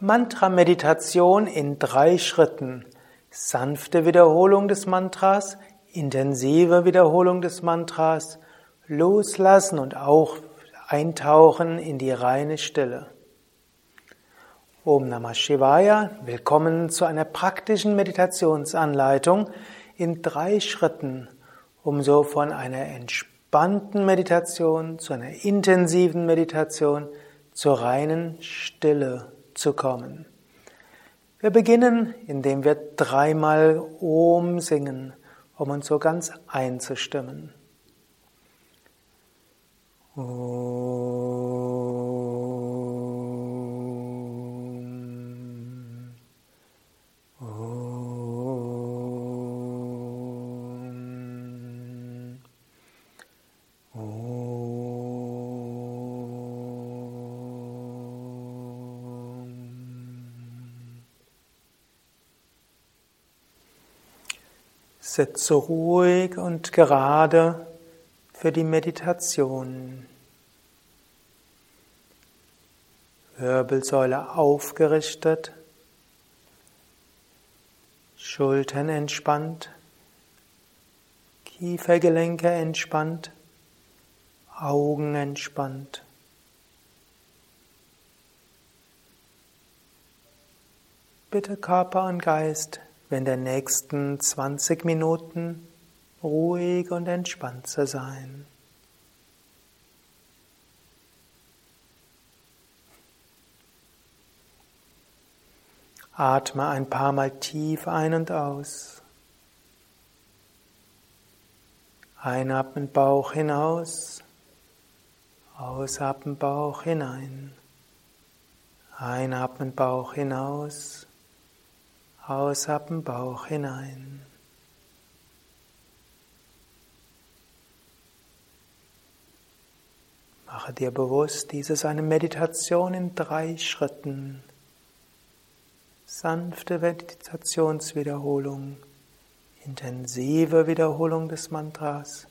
Mantra-Meditation in drei Schritten. Sanfte Wiederholung des Mantras, intensive Wiederholung des Mantras, loslassen und auch eintauchen in die reine Stille. Om Namah Shivaya, willkommen zu einer praktischen Meditationsanleitung in drei Schritten, um so von einer entspannten Meditation zu einer intensiven Meditation zur reinen Stille zu kommen. Wir beginnen, indem wir dreimal Om singen, um uns so ganz einzustimmen. Sitze ruhig und gerade für die Meditation. Wirbelsäule aufgerichtet, Schultern entspannt, Kiefergelenke entspannt, Augen entspannt. Bitte Körper und Geist in den nächsten 20 Minuten ruhig und entspannt zu sein. Atme ein paar Mal tief ein und aus. Einatmen Bauch hinaus, ausatmen Bauch hinein. Einatmen Bauch hinaus, Ausatmen Bauch hinein. Mache dir bewusst, dies ist eine Meditation in drei Schritten. Sanfte Meditationswiederholung, intensive Wiederholung des Mantras,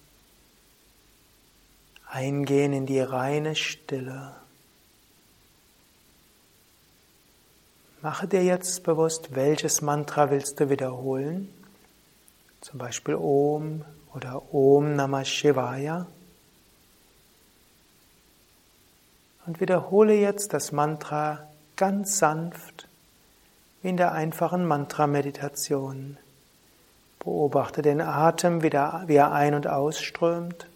eingehen in die reine Stille. Mache dir jetzt bewusst, welches Mantra willst du wiederholen. Zum Beispiel Om oder Om Namah Shivaya. Und wiederhole jetzt das Mantra ganz sanft, wie in der einfachen Mantra-Meditation. Beobachte den Atem, wie er ein- und ausströmt.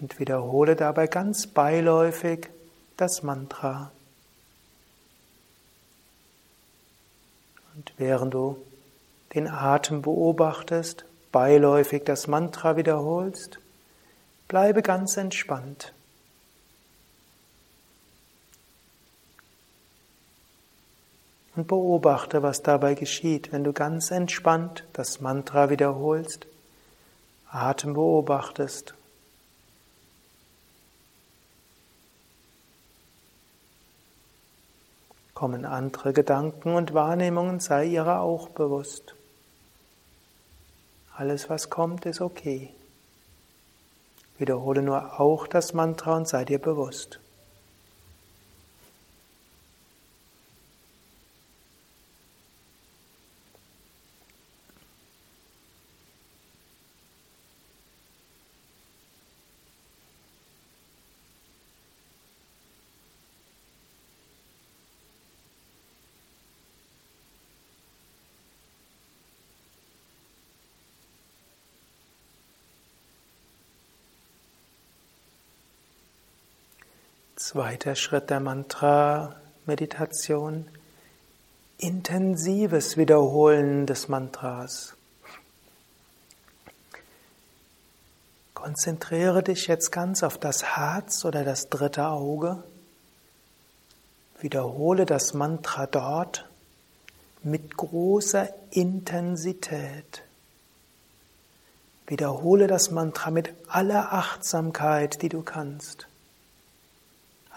Und wiederhole dabei ganz beiläufig das Mantra. Und während du den Atem beobachtest, beiläufig das Mantra wiederholst, bleibe ganz entspannt. Und beobachte, was dabei geschieht, wenn du ganz entspannt das Mantra wiederholst, Atem beobachtest Kommen andere Gedanken und Wahrnehmungen, sei ihrer auch bewusst. Alles, was kommt, ist okay. Wiederhole nur auch das Mantra und sei dir bewusst. Zweiter Schritt der Mantra-Meditation. Intensives Wiederholen des Mantras. Konzentriere dich jetzt ganz auf das Herz oder das dritte Auge. Wiederhole das Mantra dort mit großer Intensität. Wiederhole das Mantra mit aller Achtsamkeit, die du kannst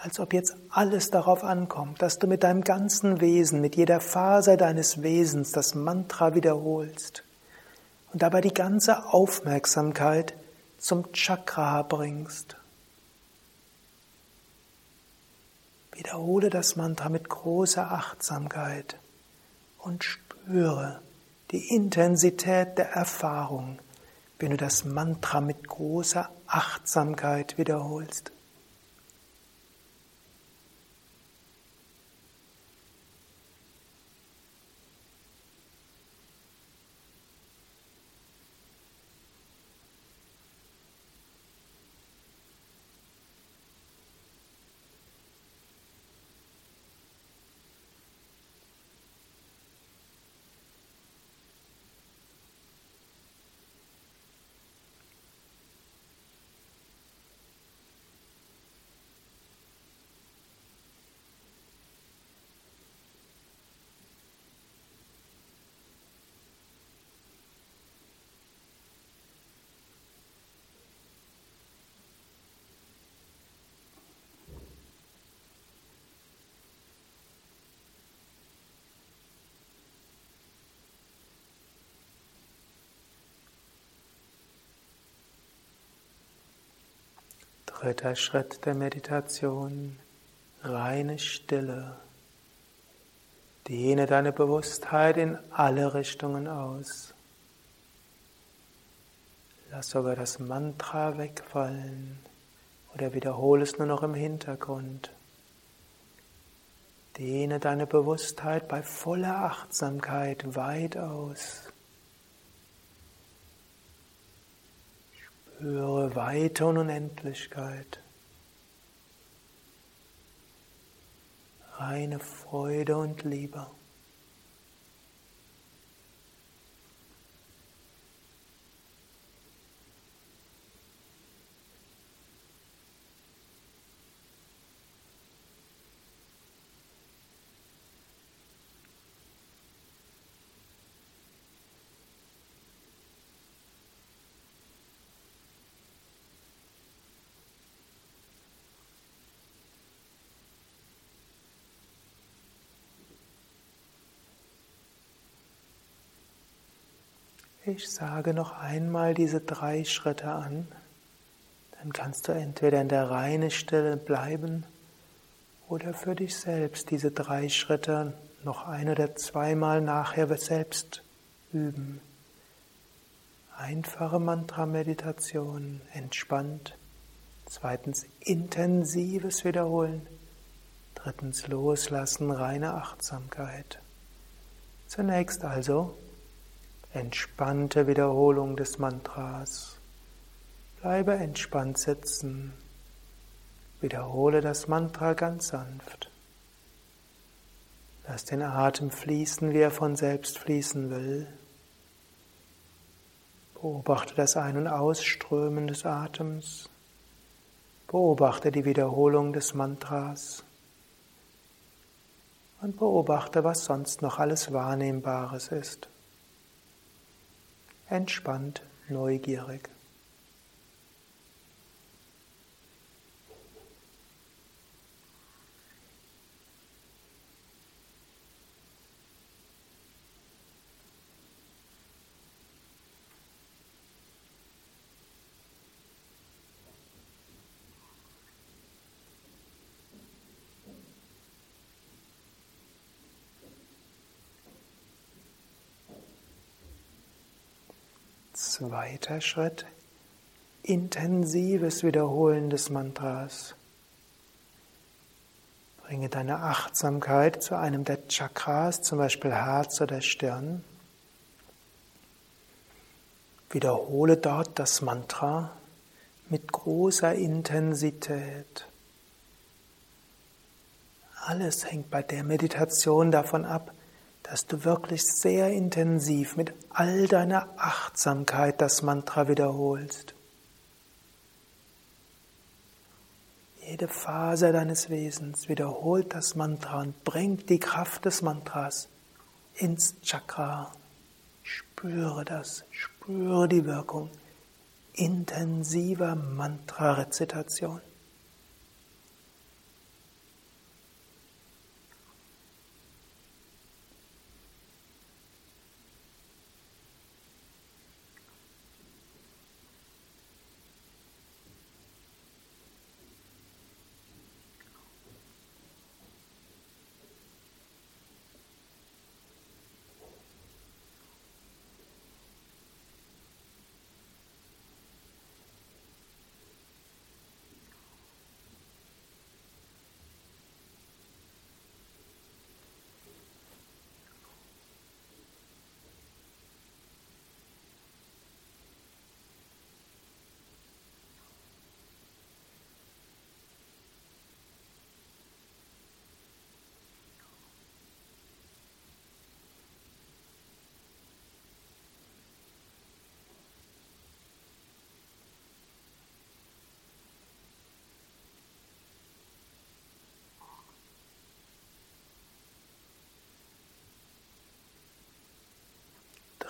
als ob jetzt alles darauf ankommt, dass du mit deinem ganzen Wesen, mit jeder Faser deines Wesens das Mantra wiederholst und dabei die ganze Aufmerksamkeit zum Chakra bringst. Wiederhole das Mantra mit großer Achtsamkeit und spüre die Intensität der Erfahrung, wenn du das Mantra mit großer Achtsamkeit wiederholst. Dritter Schritt der Meditation, reine Stille. Dehne deine Bewusstheit in alle Richtungen aus. Lass sogar das Mantra wegfallen oder wiederhole es nur noch im Hintergrund. Dehne deine Bewusstheit bei voller Achtsamkeit weit aus. Höre Weite und Unendlichkeit. Reine Freude und Liebe. Ich sage noch einmal diese drei Schritte an. Dann kannst du entweder in der reinen Stille bleiben oder für dich selbst diese drei Schritte noch ein oder zweimal nachher selbst üben. Einfache Mantra-Meditation, entspannt. Zweitens intensives Wiederholen. Drittens Loslassen, reine Achtsamkeit. Zunächst also entspannte Wiederholung des Mantras. Bleibe entspannt sitzen. Wiederhole das Mantra ganz sanft. Lass den Atem fließen, wie er von selbst fließen will. Beobachte das Ein- und Ausströmen des Atems. Beobachte die Wiederholung des Mantras. Und beobachte, was sonst noch alles Wahrnehmbares ist entspannt, neugierig. Zweiter Schritt, intensives Wiederholen des Mantras. Bringe deine Achtsamkeit zu einem der Chakras, zum Beispiel Herz oder Stirn. Wiederhole dort das Mantra mit großer Intensität. Alles hängt bei der Meditation davon ab, dass du wirklich sehr intensiv mit all deiner Achtsamkeit das Mantra wiederholst. Jede Phase deines Wesens wiederholt das Mantra und bringt die Kraft des Mantras ins Chakra. Spüre das, spüre die Wirkung intensiver Mantra-Rezitation.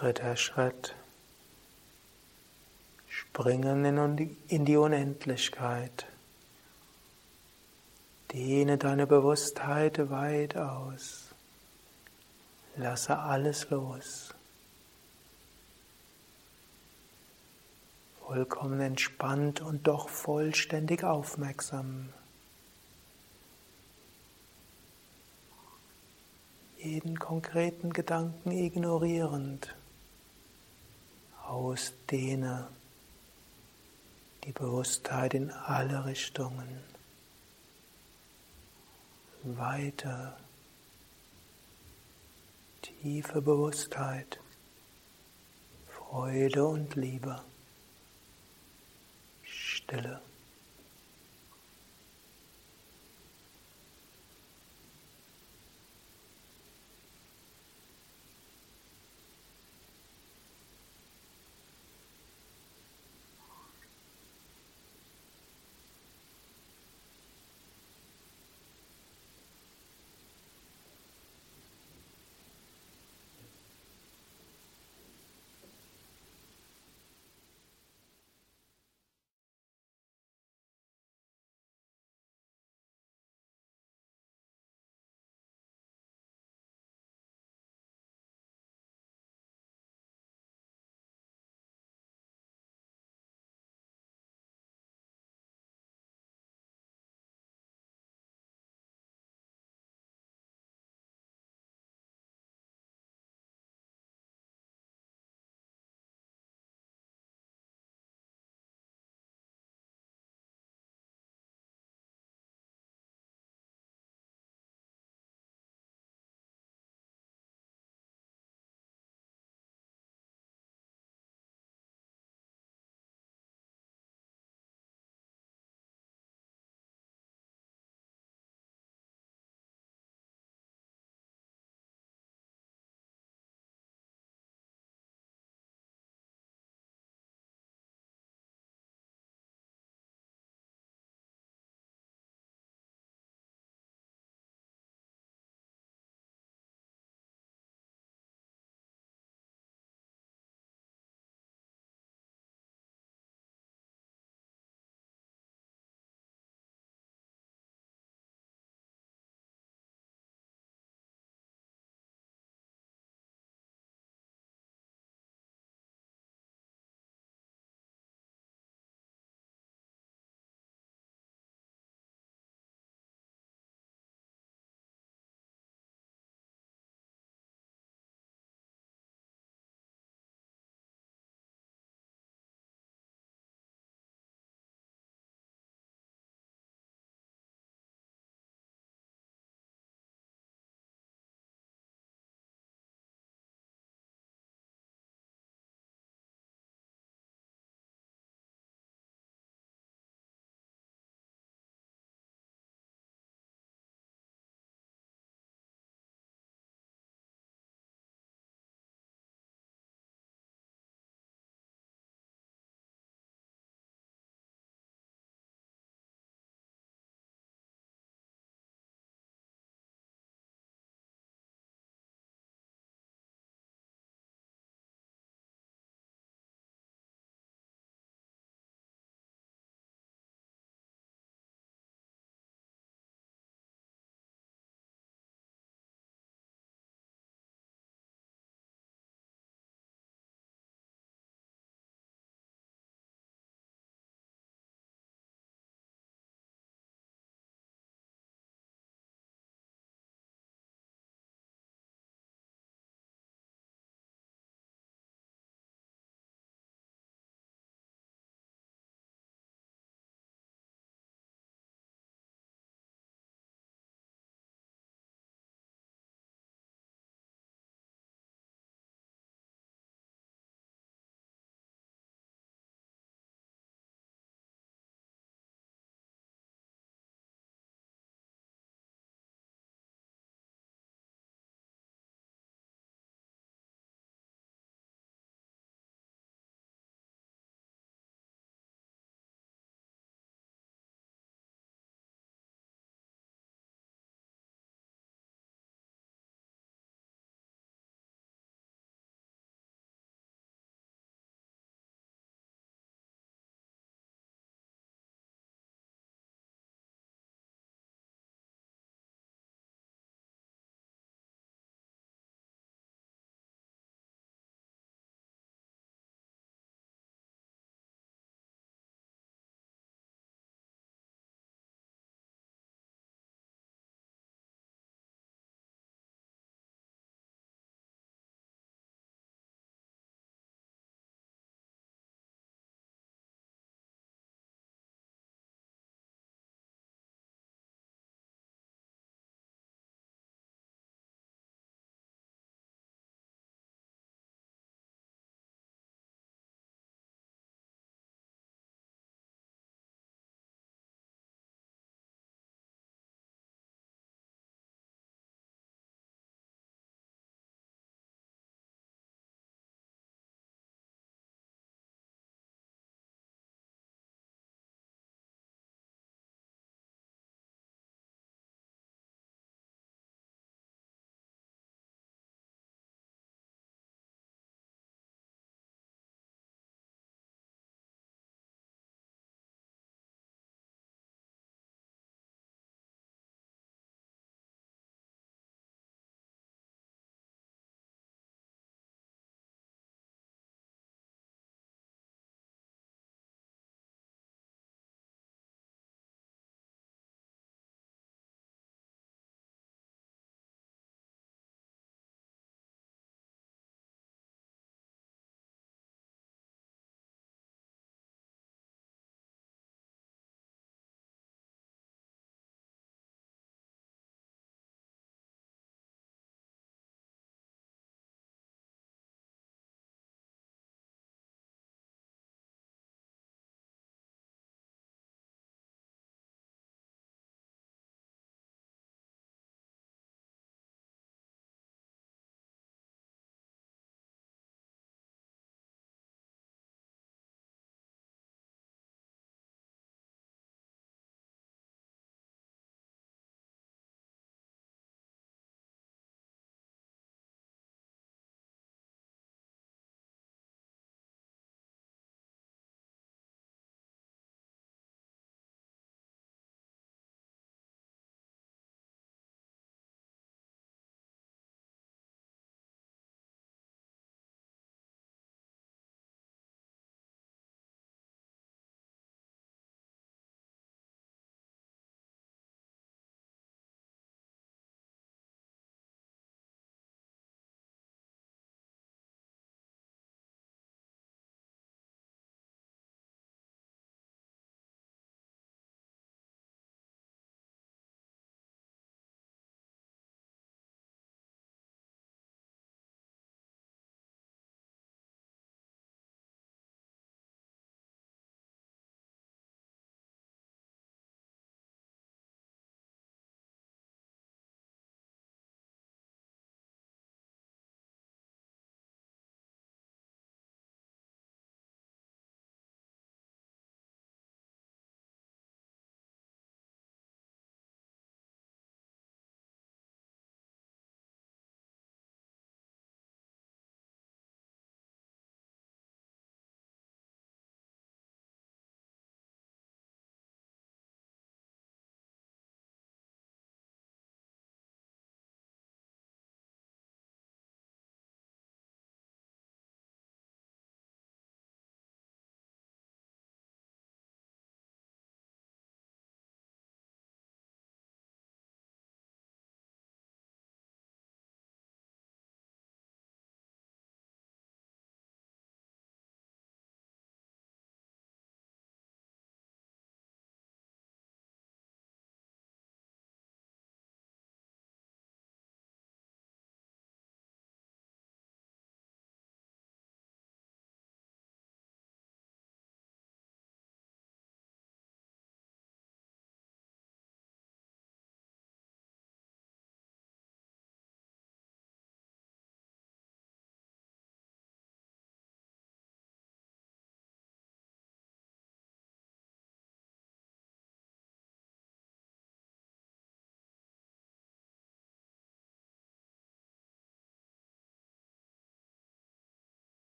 Dritter Schritt. Springen in die Unendlichkeit. Dehne deine Bewusstheit weit aus. Lasse alles los. Vollkommen entspannt und doch vollständig aufmerksam. Jeden konkreten Gedanken ignorierend. Ausdehne die Bewusstheit in alle Richtungen. Weiter. Tiefe Bewusstheit. Freude und Liebe. Stille.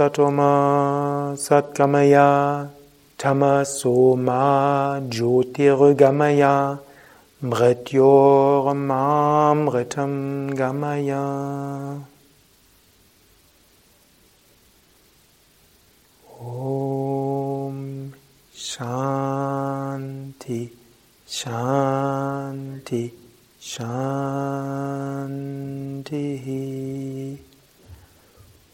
Asatoma Satgamaya Tamasoma Jyotirgamaya Mrityormamritam Gamaya. Om Shanti Shanti Shanti.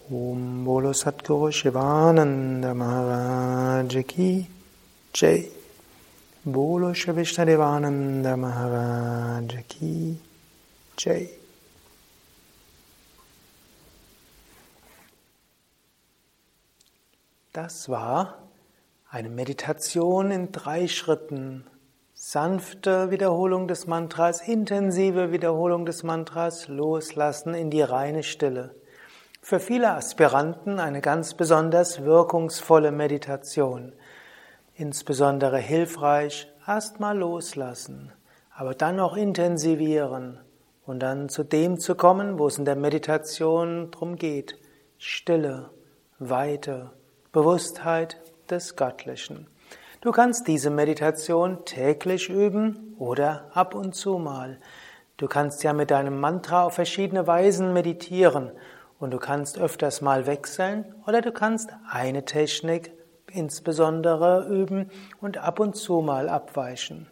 Om Bolo Satguru Shivananda Maharaj Ki Jai Bolo Shivishnadevananda Maharaj Ki Jai Das war eine Meditation in drei Schritten. Sanfte Wiederholung des Mantras, intensive Wiederholung des Mantras, loslassen in die reine Stille. Für viele Aspiranten eine ganz besonders wirkungsvolle Meditation. Insbesondere hilfreich, erstmal loslassen, aber dann auch intensivieren und dann zu dem zu kommen, wo es in der Meditation drum geht. Stille, Weite, Bewusstheit des Göttlichen. Du kannst diese Meditation täglich üben oder ab und zu mal. Du kannst ja mit deinem Mantra auf verschiedene Weisen meditieren und du kannst öfters mal wechseln oder du kannst eine Technik insbesondere üben und ab und zu mal abweichen.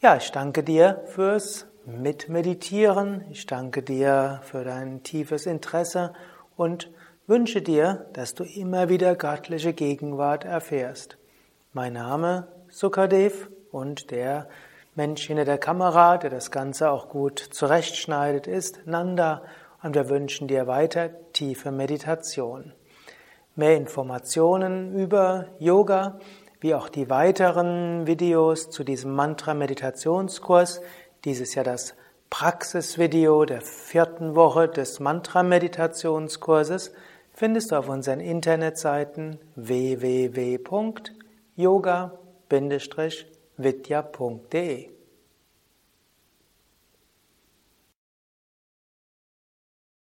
Ja, ich danke dir fürs Mitmeditieren. Ich danke dir für dein tiefes Interesse und wünsche dir, dass du immer wieder göttliche Gegenwart erfährst. Mein Name Sukadev und der Mensch hinter der Kamera, der das Ganze auch gut zurechtschneidet, ist Nanda und wir wünschen dir weiter tiefe Meditation. Mehr Informationen über Yoga, wie auch die weiteren Videos zu diesem Mantra-Meditationskurs, dieses Jahr das Praxisvideo der vierten Woche des Mantra-Meditationskurses, findest du auf unseren Internetseiten www.yoga-vidya.de